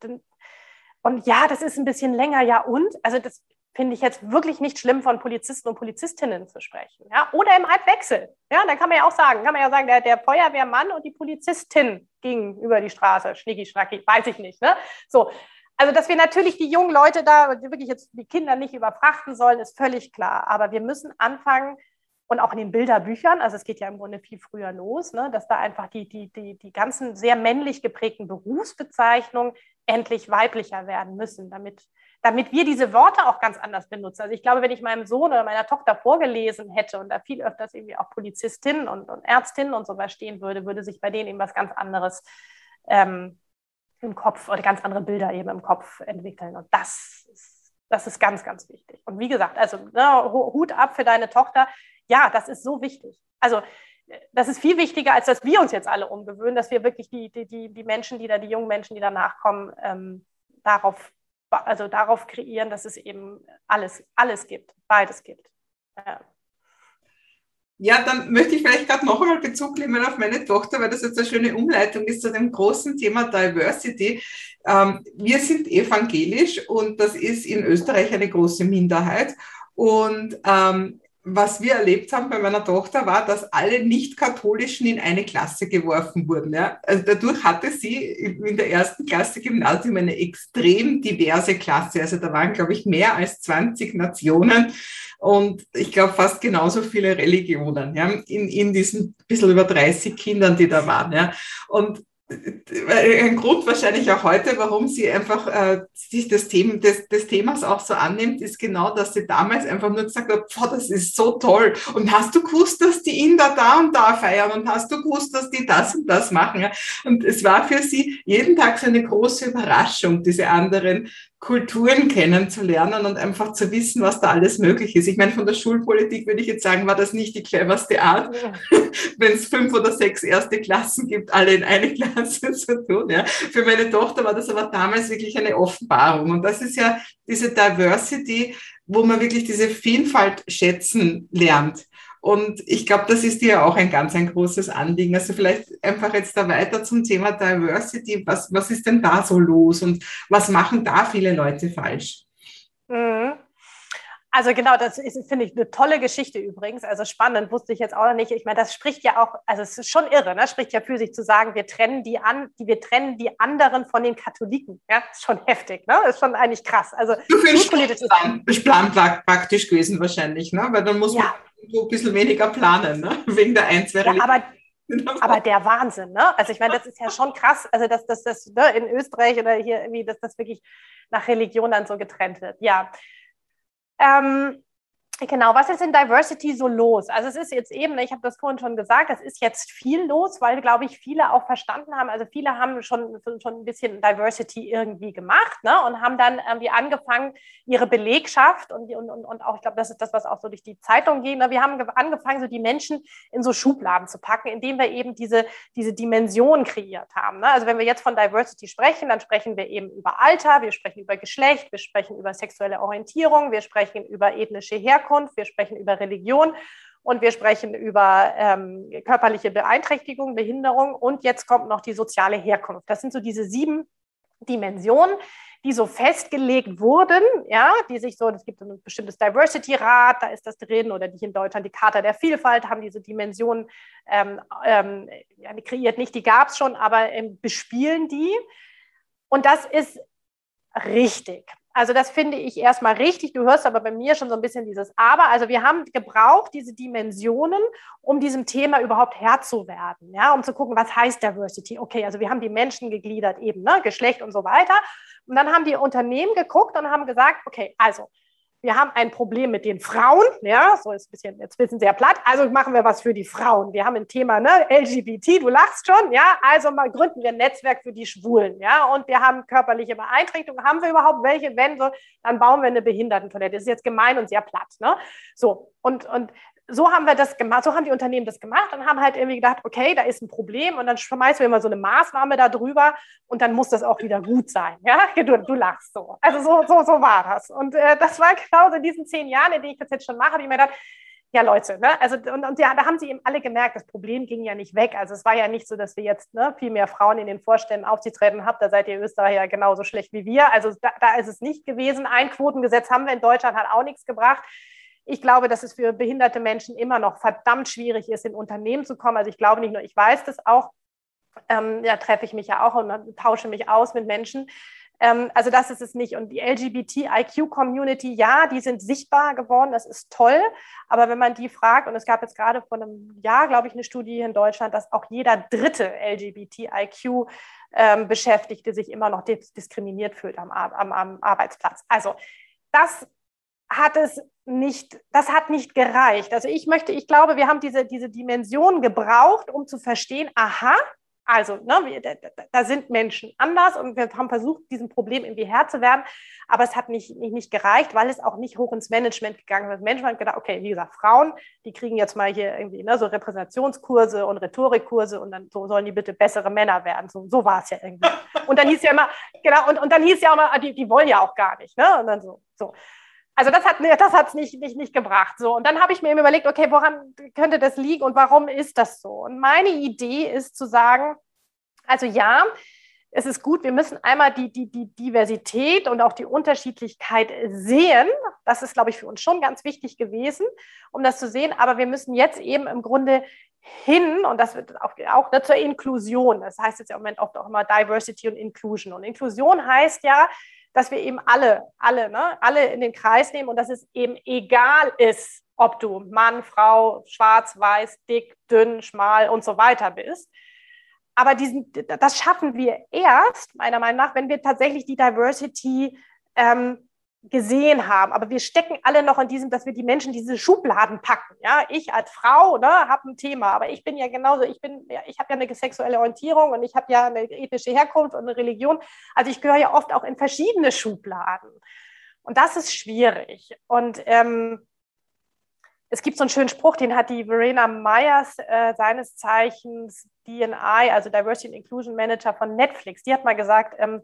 und ja, das ist ein bisschen länger, ja und? Also das finde ich jetzt wirklich nicht schlimm, von Polizisten und Polizistinnen zu sprechen. Ja? Oder im Halbwechsel. Ja, dann kann man ja auch sagen, kann man ja sagen, der, der Feuerwehrmann und die Polizistin gingen über die Straße, schnicki schnacki, weiß ich nicht. Ne? So, also, dass wir natürlich die jungen Leute da, wirklich jetzt die Kinder nicht überfrachten sollen, ist völlig klar. Aber wir müssen anfangen, und auch in den Bilderbüchern, also es geht ja im Grunde viel früher los, ne, dass da einfach die, die, die, die ganzen sehr männlich geprägten Berufsbezeichnungen endlich weiblicher werden müssen, damit damit wir diese Worte auch ganz anders benutzen. Also ich glaube, wenn ich meinem Sohn oder meiner Tochter vorgelesen hätte und da viel öfters irgendwie auch Polizistinnen und, und Ärztinnen und sowas stehen würde, würde sich bei denen eben was ganz anderes ähm, im Kopf oder ganz andere Bilder eben im Kopf entwickeln. Und das ist, das ist ganz, ganz wichtig. Und wie gesagt, also ne, Hut ab für deine Tochter. Ja, das ist so wichtig. Also das ist viel wichtiger, als dass wir uns jetzt alle umgewöhnen, dass wir wirklich die, die, die, die Menschen, die da, die jungen Menschen, die danach kommen, ähm, darauf also darauf kreieren, dass es eben alles, alles gibt, beides gibt. Ja. Ja, dann möchte ich vielleicht gerade noch einmal Bezug nehmen auf meine Tochter, weil das jetzt eine schöne Umleitung ist zu dem großen Thema Diversity. Ähm, wir sind evangelisch und das ist in Österreich eine große Minderheit. Und ähm, was wir erlebt haben bei meiner Tochter war, dass alle Nicht-Katholischen in eine Klasse geworfen wurden. Ja? Also dadurch hatte sie in der ersten Klasse Gymnasium eine extrem diverse Klasse. Also da waren, glaube ich, mehr als 20 Nationen und ich glaube fast genauso viele Religionen ja? in, in diesen bisschen über 30 Kindern, die da waren. Ja? Und ein Grund wahrscheinlich auch heute, warum sie einfach äh, sich des, Thema, des, des Themas auch so annimmt, ist genau, dass sie damals einfach nur gesagt hat, boah, das ist so toll. Und hast du gewusst, dass die Inder da und da feiern? Und hast du gewusst, dass die das und das machen? Und es war für sie jeden Tag so eine große Überraschung, diese anderen Kulturen kennenzulernen und einfach zu wissen, was da alles möglich ist. Ich meine, von der Schulpolitik würde ich jetzt sagen, war das nicht die cleverste Art, ja. <laughs> wenn es fünf oder sechs erste Klassen gibt, alle in eine Klasse <laughs> zu tun. Ja. Für meine Tochter war das aber damals wirklich eine Offenbarung. Und das ist ja diese Diversity, wo man wirklich diese Vielfalt schätzen lernt. Und ich glaube, das ist dir auch ein ganz ein großes Anliegen. Also vielleicht einfach jetzt da weiter zum Thema Diversity. Was, was ist denn da so los und was machen da viele Leute falsch? Mhm. Also genau, das finde ich eine tolle Geschichte übrigens. Also spannend, wusste ich jetzt auch noch nicht. Ich meine, das spricht ja auch, also es ist schon irre, ne? Spricht ja für sich zu sagen, wir trennen die an, die, wir trennen die anderen von den Katholiken. Ja, ist schon heftig, ne? Ist schon eigentlich krass. Also so viel Plan praktisch gewesen wahrscheinlich, ne? Weil dann muss ja. man so ein bisschen weniger planen, ne? <laughs> Wegen der ein, zwei ja, aber <laughs> aber der Wahnsinn, ne? Also ich meine, das ist ja schon krass, also dass das, das ne, in Österreich oder hier irgendwie, dass das wirklich nach Religion dann so getrennt wird. Ja. Ähm, Genau, was ist in Diversity so los? Also es ist jetzt eben, ich habe das vorhin schon gesagt, es ist jetzt viel los, weil, glaube ich, viele auch verstanden haben, also viele haben schon, schon ein bisschen Diversity irgendwie gemacht ne, und haben dann irgendwie angefangen, ihre Belegschaft und, und, und auch, ich glaube, das ist das, was auch so durch die Zeitung geht, ne, wir haben angefangen, so die Menschen in so Schubladen zu packen, indem wir eben diese, diese Dimension kreiert haben. Ne? Also wenn wir jetzt von Diversity sprechen, dann sprechen wir eben über Alter, wir sprechen über Geschlecht, wir sprechen über sexuelle Orientierung, wir sprechen über ethnische Herkunft, Herkunft, wir sprechen über Religion und wir sprechen über ähm, körperliche Beeinträchtigung, Behinderung und jetzt kommt noch die soziale Herkunft. Das sind so diese sieben Dimensionen, die so festgelegt wurden, ja, die sich so, es gibt ein bestimmtes Diversity-Rat, da ist das drin, oder die in Deutschland die Charta der Vielfalt haben diese Dimensionen ähm, ähm, kreiert, nicht, die gab es schon, aber ähm, bespielen die. Und das ist richtig. Also das finde ich erstmal richtig. Du hörst aber bei mir schon so ein bisschen dieses Aber. Also wir haben gebraucht diese Dimensionen, um diesem Thema überhaupt Herr zu werden, ja, um zu gucken, was heißt Diversity. Okay, also wir haben die Menschen gegliedert eben, ne, Geschlecht und so weiter. Und dann haben die Unternehmen geguckt und haben gesagt, okay, also wir haben ein Problem mit den Frauen, ja, so ist ein bisschen, jetzt ein bisschen sehr platt, also machen wir was für die Frauen. Wir haben ein Thema, ne, LGBT, du lachst schon, ja, also mal gründen wir ein Netzwerk für die Schwulen, ja, und wir haben körperliche Beeinträchtigungen, haben wir überhaupt welche, wenn so, dann bauen wir eine Behindertentoilette. Das ist jetzt gemein und sehr platt, ne, so, und, und so haben wir das gemacht, so haben die Unternehmen das gemacht und haben halt irgendwie gedacht, okay, da ist ein Problem und dann schmeißen wir mal so eine Maßnahme da drüber und dann muss das auch wieder gut sein. Ja, <laughs> du, du lachst so. Also so, so, so war das. Und äh, das war genau so in diesen zehn Jahren, in denen ich das jetzt schon mache, habe ich mir gedacht, ja, Leute, ne? also und, und ja, da haben sie eben alle gemerkt, das Problem ging ja nicht weg. Also es war ja nicht so, dass wir jetzt ne, viel mehr Frauen in den Vorständen aufzutreten habt. Da seid ihr Österreicher genauso schlecht wie wir. Also da, da ist es nicht gewesen. Ein Quotengesetz haben wir in Deutschland, hat auch nichts gebracht. Ich glaube, dass es für behinderte Menschen immer noch verdammt schwierig ist, in Unternehmen zu kommen. Also ich glaube nicht nur, ich weiß das auch, ähm, da treffe ich mich ja auch und tausche mich aus mit Menschen. Ähm, also das ist es nicht. Und die LGBTIQ-Community, ja, die sind sichtbar geworden, das ist toll. Aber wenn man die fragt, und es gab jetzt gerade vor einem Jahr, glaube ich, eine Studie in Deutschland, dass auch jeder dritte LGBTIQ ähm, Beschäftigte sich immer noch diskriminiert fühlt am, am, am Arbeitsplatz. Also das hat es nicht, das hat nicht gereicht. Also ich möchte, ich glaube, wir haben diese, diese Dimension gebraucht, um zu verstehen, aha, also ne, da, da, sind Menschen anders und wir haben versucht, diesem Problem irgendwie Herr zu werden, aber es hat nicht, nicht, nicht gereicht, weil es auch nicht hoch ins Management gegangen ist. Management hat gedacht, okay, wie gesagt, Frauen, die kriegen jetzt mal hier irgendwie ne, so Repräsentationskurse und Rhetorikkurse und dann so sollen die bitte bessere Männer werden. So, so war es ja irgendwie. Und dann hieß ja immer, genau, und, und dann hieß ja auch mal, die, die wollen ja auch gar nicht. Ne? Und dann so, so. Also das hat das nicht, nicht, nicht gebracht. So. Und dann habe ich mir eben überlegt, okay, woran könnte das liegen und warum ist das so? Und meine Idee ist zu sagen, also ja, es ist gut, wir müssen einmal die, die, die Diversität und auch die Unterschiedlichkeit sehen. Das ist, glaube ich, für uns schon ganz wichtig gewesen, um das zu sehen. Aber wir müssen jetzt eben im Grunde hin, und das wird auch, auch zur Inklusion. Das heißt jetzt im Moment oft auch immer Diversity und Inclusion. Und Inklusion heißt ja, dass wir eben alle, alle, ne, alle in den Kreis nehmen und dass es eben egal ist, ob du Mann, Frau, schwarz, weiß, dick, dünn, schmal und so weiter bist. Aber diesen, das schaffen wir erst, meiner Meinung nach, wenn wir tatsächlich die Diversity ähm, gesehen haben. Aber wir stecken alle noch in diesem, dass wir die Menschen diese Schubladen packen. Ja, ich als Frau ne, habe ein Thema, aber ich bin ja genauso, ich bin, ja, ich habe ja eine sexuelle Orientierung und ich habe ja eine ethnische Herkunft und eine Religion. Also ich gehöre ja oft auch in verschiedene Schubladen. Und das ist schwierig. Und ähm, es gibt so einen schönen Spruch, den hat die Verena Myers, äh, seines Zeichens DNI, also Diversity and Inclusion Manager von Netflix, die hat mal gesagt, ähm,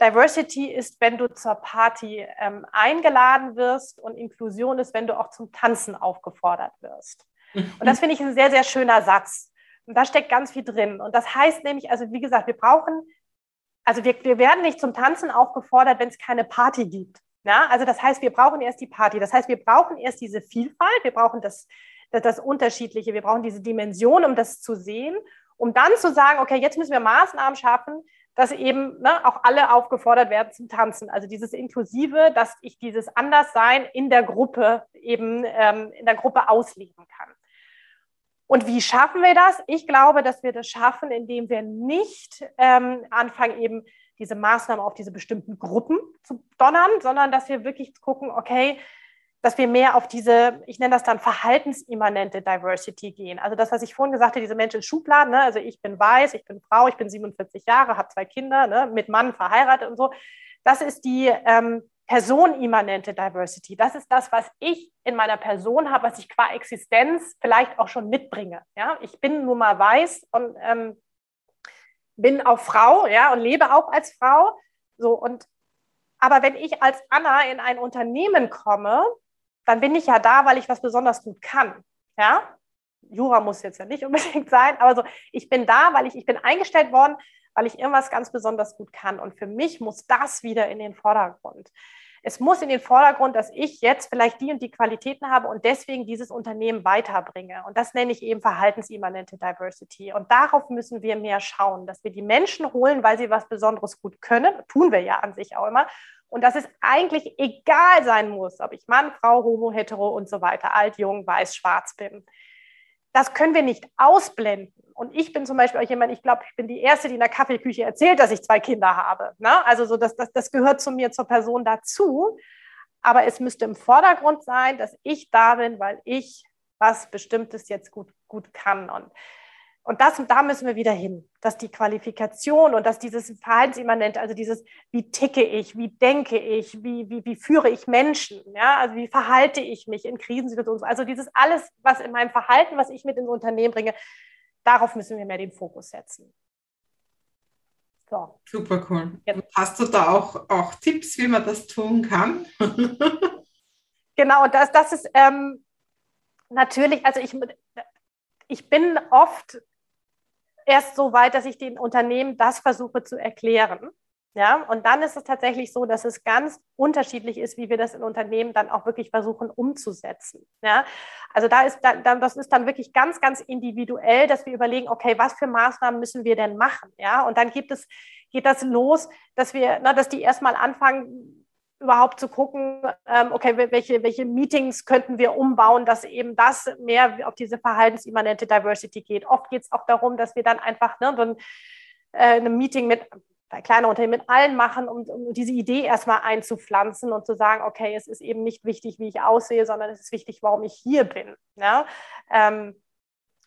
Diversity ist, wenn du zur Party ähm, eingeladen wirst und Inklusion ist, wenn du auch zum Tanzen aufgefordert wirst. Mhm. Und das finde ich ein sehr, sehr schöner Satz. Und da steckt ganz viel drin. Und das heißt nämlich, also wie gesagt, wir brauchen, also wir, wir werden nicht zum Tanzen aufgefordert, wenn es keine Party gibt. Ja, also das heißt, wir brauchen erst die Party. Das heißt, wir brauchen erst diese Vielfalt, wir brauchen das, das, das Unterschiedliche, wir brauchen diese Dimension, um das zu sehen, um dann zu sagen, okay, jetzt müssen wir Maßnahmen schaffen, dass eben ne, auch alle aufgefordert werden zum Tanzen. Also dieses Inklusive, dass ich dieses Anderssein in der Gruppe eben ähm, in der Gruppe ausleben kann. Und wie schaffen wir das? Ich glaube, dass wir das schaffen, indem wir nicht ähm, anfangen, eben diese Maßnahmen auf diese bestimmten Gruppen zu donnern, sondern dass wir wirklich gucken, okay, dass wir mehr auf diese, ich nenne das dann verhaltensimmanente Diversity gehen. Also das, was ich vorhin gesagt habe, diese Menschen Schubladen, ne? also ich bin weiß, ich bin Frau, ich bin 47 Jahre, habe zwei Kinder, ne? mit Mann verheiratet und so. Das ist die ähm, personimmanente Diversity. Das ist das, was ich in meiner Person habe, was ich qua Existenz vielleicht auch schon mitbringe. Ja? Ich bin nun mal weiß und ähm, bin auch Frau, ja, und lebe auch als Frau. So, und aber wenn ich als Anna in ein Unternehmen komme, dann bin ich ja da, weil ich was besonders gut kann. Ja? Jura muss jetzt ja nicht <laughs> unbedingt sein, aber so, ich bin da, weil ich, ich bin eingestellt worden, weil ich irgendwas ganz besonders gut kann. Und für mich muss das wieder in den Vordergrund. Es muss in den Vordergrund, dass ich jetzt vielleicht die und die Qualitäten habe und deswegen dieses Unternehmen weiterbringe. Und das nenne ich eben verhaltensimmanente Diversity. Und darauf müssen wir mehr schauen, dass wir die Menschen holen, weil sie was Besonderes gut können. Tun wir ja an sich auch immer und dass es eigentlich egal sein muss, ob ich Mann, Frau, Homo, Hetero und so weiter, alt, jung, weiß, schwarz bin. Das können wir nicht ausblenden. Und ich bin zum Beispiel auch jemand, ich glaube, ich bin die Erste, die in der Kaffeeküche erzählt, dass ich zwei Kinder habe. Ne? Also so, das, das, das gehört zu mir, zur Person dazu. Aber es müsste im Vordergrund sein, dass ich da bin, weil ich was Bestimmtes jetzt gut, gut kann. Und und das, da müssen wir wieder hin, dass die Qualifikation und dass dieses Verhaltensimmanent, also dieses, wie ticke ich, wie denke ich, wie, wie, wie führe ich Menschen, ja, also wie verhalte ich mich in Krisensituationen, also dieses alles, was in meinem Verhalten, was ich mit ins Unternehmen bringe, darauf müssen wir mehr den Fokus setzen. So. Super cool. Ja. Hast du da auch, auch Tipps, wie man das tun kann? <laughs> genau, das, das ist ähm, natürlich, also ich, ich bin oft erst so weit, dass ich den Unternehmen das versuche zu erklären. Ja, und dann ist es tatsächlich so, dass es ganz unterschiedlich ist, wie wir das in Unternehmen dann auch wirklich versuchen umzusetzen. Ja, also da ist dann, das ist dann wirklich ganz, ganz individuell, dass wir überlegen, okay, was für Maßnahmen müssen wir denn machen? Ja, und dann gibt es, geht das los, dass wir, na, dass die erstmal anfangen, überhaupt zu gucken, ähm, okay, welche, welche Meetings könnten wir umbauen, dass eben das mehr auf diese verhaltensimmanente Diversity geht. Oft geht es auch darum, dass wir dann einfach ne, ein, äh, ein Meeting mit bei kleinen Unternehmen mit allen machen, um, um, diese Idee erstmal einzupflanzen und zu sagen, okay, es ist eben nicht wichtig, wie ich aussehe, sondern es ist wichtig, warum ich hier bin. Ja? Ähm,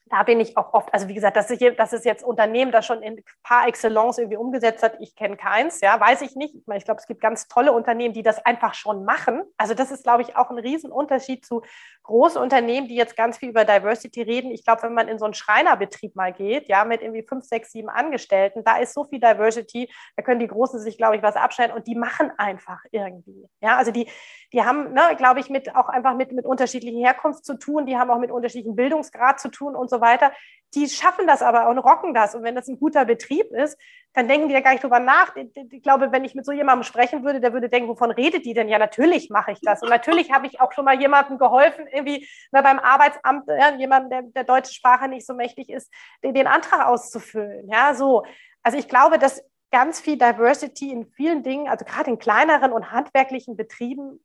da bin ich auch oft, also wie gesagt, das ist, das ist jetzt Unternehmen, das schon in par excellence irgendwie umgesetzt hat. Ich kenne keins, ja, weiß ich nicht. Ich, ich glaube, es gibt ganz tolle Unternehmen, die das einfach schon machen. Also das ist, glaube ich, auch ein Riesenunterschied zu großen Unternehmen, die jetzt ganz viel über Diversity reden. Ich glaube, wenn man in so einen Schreinerbetrieb mal geht, ja, mit irgendwie fünf, sechs, sieben Angestellten, da ist so viel Diversity, da können die Großen sich, glaube ich, was abschneiden und die machen einfach irgendwie. Ja, also die, die haben, ne, glaube ich, mit auch einfach mit, mit unterschiedlichen Herkunft zu tun, die haben auch mit unterschiedlichen Bildungsgrad zu tun und so weiter. Die schaffen das aber und rocken das. Und wenn das ein guter Betrieb ist, dann denken die ja gar nicht drüber nach. Ich glaube, wenn ich mit so jemandem sprechen würde, der würde denken, wovon redet die denn? Ja, natürlich mache ich das. Und natürlich habe ich auch schon mal jemandem geholfen, irgendwie na, beim Arbeitsamt, ja, jemandem, der der deutsche Sprache nicht so mächtig ist, den, den Antrag auszufüllen. Ja, so. Also ich glaube, dass ganz viel Diversity in vielen Dingen, also gerade in kleineren und handwerklichen Betrieben,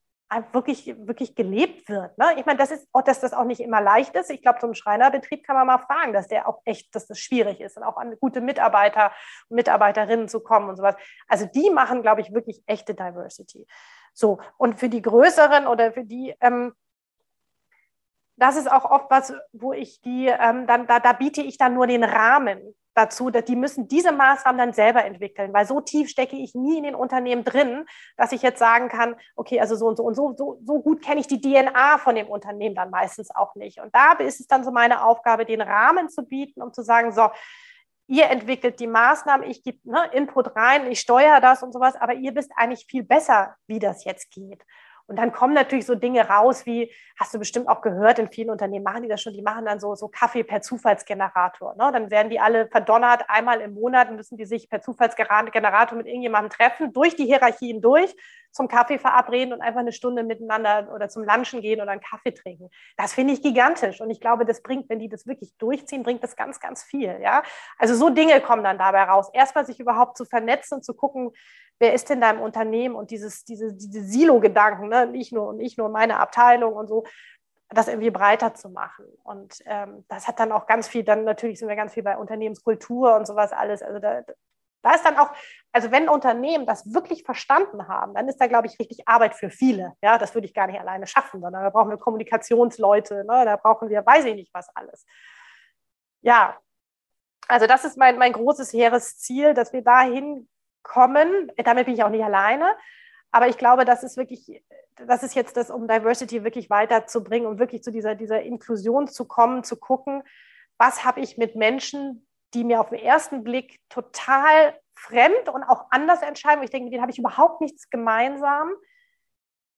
wirklich, wirklich gelebt wird. Ne? Ich meine, das ist auch, dass das auch nicht immer leicht ist. Ich glaube, so ein Schreinerbetrieb kann man mal fragen, dass der auch echt, dass das schwierig ist und auch an gute Mitarbeiter und Mitarbeiterinnen zu kommen und sowas. Also die machen, glaube ich, wirklich echte Diversity. So, und für die größeren oder für die, ähm, das ist auch oft was, wo ich die, ähm, dann, da, da biete ich dann nur den Rahmen dazu, dass die müssen diese Maßnahmen dann selber entwickeln, weil so tief stecke ich nie in den Unternehmen drin, dass ich jetzt sagen kann, okay, also so und so und so, so, so gut kenne ich die DNA von dem Unternehmen dann meistens auch nicht. Und da ist es dann so meine Aufgabe, den Rahmen zu bieten, um zu sagen, so, ihr entwickelt die Maßnahmen, ich gebe ne, Input rein, ich steuere das und sowas, aber ihr wisst eigentlich viel besser, wie das jetzt geht. Und dann kommen natürlich so Dinge raus, wie, hast du bestimmt auch gehört, in vielen Unternehmen machen die das schon, die machen dann so, so Kaffee per Zufallsgenerator. Ne? Dann werden die alle verdonnert, einmal im Monat müssen die sich per Zufallsgenerator mit irgendjemandem treffen, durch die Hierarchien durch, zum Kaffee verabreden und einfach eine Stunde miteinander oder zum Lunchen gehen oder einen Kaffee trinken. Das finde ich gigantisch. Und ich glaube, das bringt, wenn die das wirklich durchziehen, bringt das ganz, ganz viel. Ja? Also so Dinge kommen dann dabei raus. Erstmal sich überhaupt zu vernetzen und zu gucken, wer ist in deinem Unternehmen und dieses, diese, diese Silo-Gedanken, ne? nicht nur und ich nur meine Abteilung und so, das irgendwie breiter zu machen. Und ähm, das hat dann auch ganz viel, dann natürlich sind wir ganz viel bei Unternehmenskultur und sowas alles. Also da, da ist dann auch, also wenn Unternehmen das wirklich verstanden haben, dann ist da, glaube ich, richtig Arbeit für viele. Ja, das würde ich gar nicht alleine schaffen, sondern da brauchen wir Kommunikationsleute, ne? da brauchen wir, weiß ich nicht was alles. Ja, also das ist mein, mein großes, hehres Ziel, dass wir dahin kommen. Damit bin ich auch nicht alleine. Aber ich glaube, das ist wirklich, das ist jetzt das, um Diversity wirklich weiterzubringen, um wirklich zu dieser, dieser Inklusion zu kommen, zu gucken, was habe ich mit Menschen, die mir auf den ersten Blick total fremd und auch anders entscheiden. Ich denke, mit denen habe ich überhaupt nichts gemeinsam,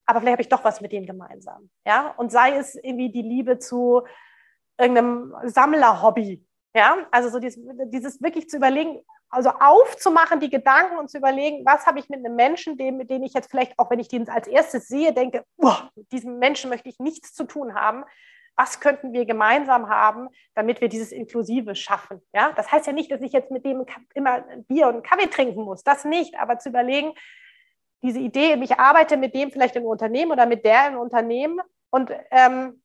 aber vielleicht habe ich doch was mit denen gemeinsam. Ja? Und sei es irgendwie die Liebe zu irgendeinem Sammlerhobby. Ja, also so dieses, dieses wirklich zu überlegen, also aufzumachen, die Gedanken und zu überlegen, was habe ich mit einem Menschen, dem, mit dem ich jetzt vielleicht, auch wenn ich den als erstes sehe, denke, boah, mit diesem Menschen möchte ich nichts zu tun haben. Was könnten wir gemeinsam haben, damit wir dieses Inklusive schaffen? Ja, das heißt ja nicht, dass ich jetzt mit dem immer Bier und Kaffee trinken muss. Das nicht, aber zu überlegen, diese Idee, ich arbeite mit dem vielleicht im Unternehmen oder mit der im Unternehmen und ähm,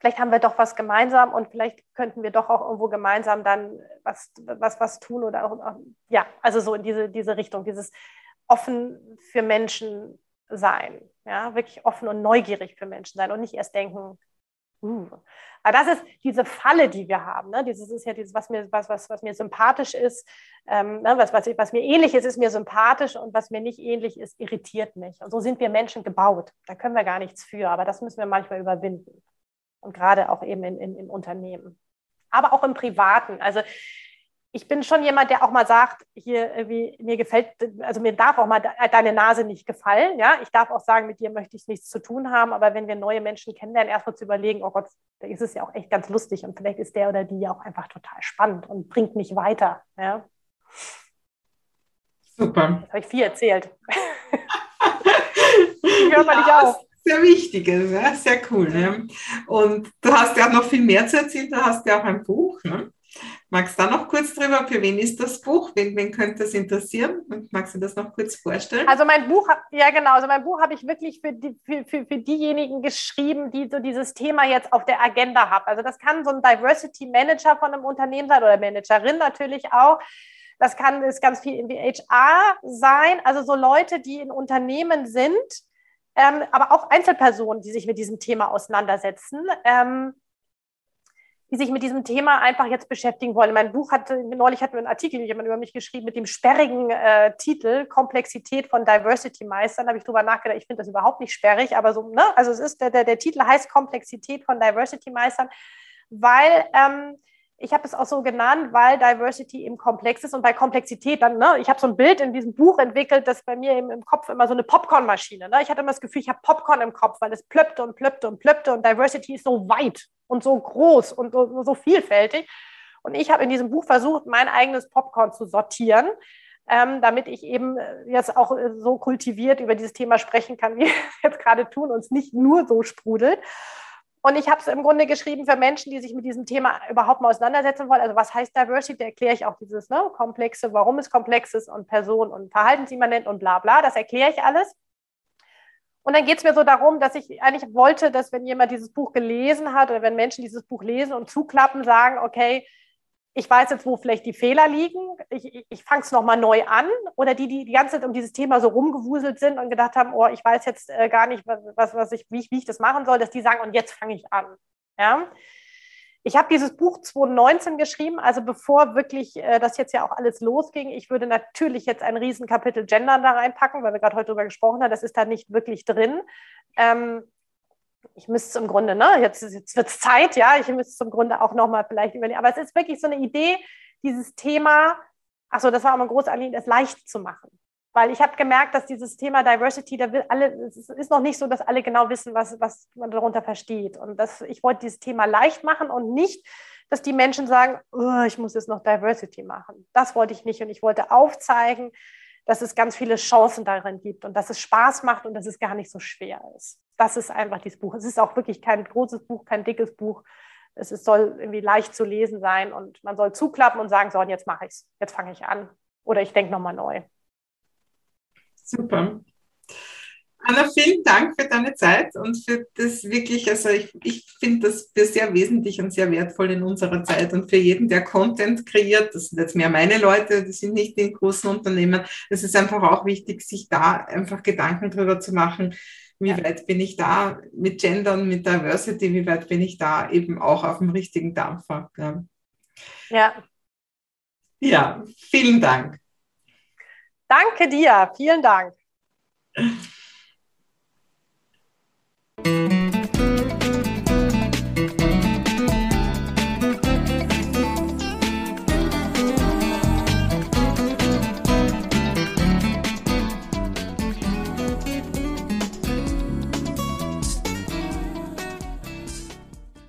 vielleicht haben wir doch was gemeinsam und vielleicht könnten wir doch auch irgendwo gemeinsam dann was, was, was tun oder auch, ja, also so in diese, diese Richtung, dieses offen für Menschen sein, ja, wirklich offen und neugierig für Menschen sein und nicht erst denken, uh. Aber das ist diese Falle, die wir haben. Ne? Dieses ist ja dieses, was mir, was, was, was mir sympathisch ist, ähm, ne? was, was, was mir ähnlich ist, ist mir sympathisch und was mir nicht ähnlich ist, irritiert mich. Und so sind wir Menschen gebaut. Da können wir gar nichts für, aber das müssen wir manchmal überwinden. Und gerade auch eben in, in, im Unternehmen. Aber auch im Privaten. Also ich bin schon jemand, der auch mal sagt, hier irgendwie, mir gefällt, also mir darf auch mal deine Nase nicht gefallen. Ja, ich darf auch sagen, mit dir möchte ich nichts zu tun haben. Aber wenn wir neue Menschen kennenlernen, erstmal zu überlegen, oh Gott, da ist es ja auch echt ganz lustig und vielleicht ist der oder die ja auch einfach total spannend und bringt mich weiter. Ja. Super. Jetzt habe ich viel erzählt. <laughs> Hört man ja, nicht auf sehr Wichtiges, ja? sehr cool. Ne? Und du hast ja noch viel mehr zu erzählen, du hast ja auch ein Buch. Ne? Magst du da noch kurz drüber, für wen ist das Buch? Wen, wen könnte das interessieren? Und magst du das noch kurz vorstellen? Also mein Buch, ja genau, also mein Buch habe ich wirklich für, die, für, für, für diejenigen geschrieben, die so dieses Thema jetzt auf der Agenda haben. Also das kann so ein Diversity Manager von einem Unternehmen sein oder Managerin natürlich auch. Das kann ist ganz viel in HR sein, also so Leute, die in Unternehmen sind, ähm, aber auch Einzelpersonen, die sich mit diesem Thema auseinandersetzen, ähm, die sich mit diesem Thema einfach jetzt beschäftigen wollen. Mein Buch hatte, neulich hat mir ein Artikel jemand über mich geschrieben mit dem sperrigen äh, Titel Komplexität von Diversity Meistern. Da habe ich drüber nachgedacht, ich finde das überhaupt nicht sperrig, aber so, ne? Also es ist, der, der, der Titel heißt Komplexität von Diversity Meistern, weil ähm, ich habe es auch so genannt, weil Diversity eben komplex ist und bei Komplexität dann, ne, ich habe so ein Bild in diesem Buch entwickelt, das bei mir im, im Kopf immer so eine Popcornmaschine. Ne? Ich hatte immer das Gefühl, ich habe Popcorn im Kopf, weil es plöppte und plöppte und plöppte und Diversity ist so weit und so groß und so, so vielfältig. Und ich habe in diesem Buch versucht, mein eigenes Popcorn zu sortieren, ähm, damit ich eben jetzt auch so kultiviert über dieses Thema sprechen kann, wie <laughs> wir es jetzt gerade tun, und es nicht nur so sprudelt. Und ich habe es im Grunde geschrieben für Menschen, die sich mit diesem Thema überhaupt mal auseinandersetzen wollen. Also was heißt Diversity? Da erkläre ich auch dieses ne, Komplexe, warum es komplex ist und Person und Verhaltensimmanent und bla bla. Das erkläre ich alles. Und dann geht es mir so darum, dass ich eigentlich wollte, dass wenn jemand dieses Buch gelesen hat oder wenn Menschen dieses Buch lesen und zuklappen, sagen, okay, ich weiß jetzt, wo vielleicht die Fehler liegen, ich, ich fange es nochmal neu an. Oder die, die die ganze Zeit um dieses Thema so rumgewuselt sind und gedacht haben, oh, ich weiß jetzt äh, gar nicht, was, was ich, wie, ich, wie ich das machen soll, dass die sagen, und jetzt fange ich an. Ja? Ich habe dieses Buch 2019 geschrieben, also bevor wirklich äh, das jetzt ja auch alles losging. Ich würde natürlich jetzt ein Riesenkapitel Gender da reinpacken, weil wir gerade heute darüber gesprochen haben. Das ist da nicht wirklich drin. Ähm, ich müsste im Grunde, ne, jetzt, jetzt wird es Zeit, ja, ich müsste es im Grunde auch nochmal vielleicht überlegen. Aber es ist wirklich so eine Idee, dieses Thema, achso, das war auch großes Anliegen, das leicht zu machen. Weil ich habe gemerkt, dass dieses Thema Diversity, da will alle, es ist noch nicht so, dass alle genau wissen, was, was man darunter versteht. Und das, ich wollte dieses Thema leicht machen und nicht, dass die Menschen sagen, oh, ich muss jetzt noch Diversity machen. Das wollte ich nicht. Und ich wollte aufzeigen, dass es ganz viele Chancen darin gibt und dass es Spaß macht und dass es gar nicht so schwer ist. Das ist einfach dieses Buch. Es ist auch wirklich kein großes Buch, kein dickes Buch. Es ist, soll irgendwie leicht zu lesen sein und man soll zuklappen und sagen, so, und jetzt mache ich es, jetzt fange ich an. Oder ich denke nochmal neu. Super. Anna, vielen Dank für deine Zeit und für das wirklich, also ich, ich finde das für sehr wesentlich und sehr wertvoll in unserer Zeit und für jeden, der Content kreiert, das sind jetzt mehr meine Leute, die sind nicht in großen Unternehmen, es ist einfach auch wichtig, sich da einfach Gedanken drüber zu machen, wie weit bin ich da mit Gendern, mit Diversity, wie weit bin ich da eben auch auf dem richtigen Dampfer. Ja. Ja, ja vielen Dank. Danke dir, vielen Dank.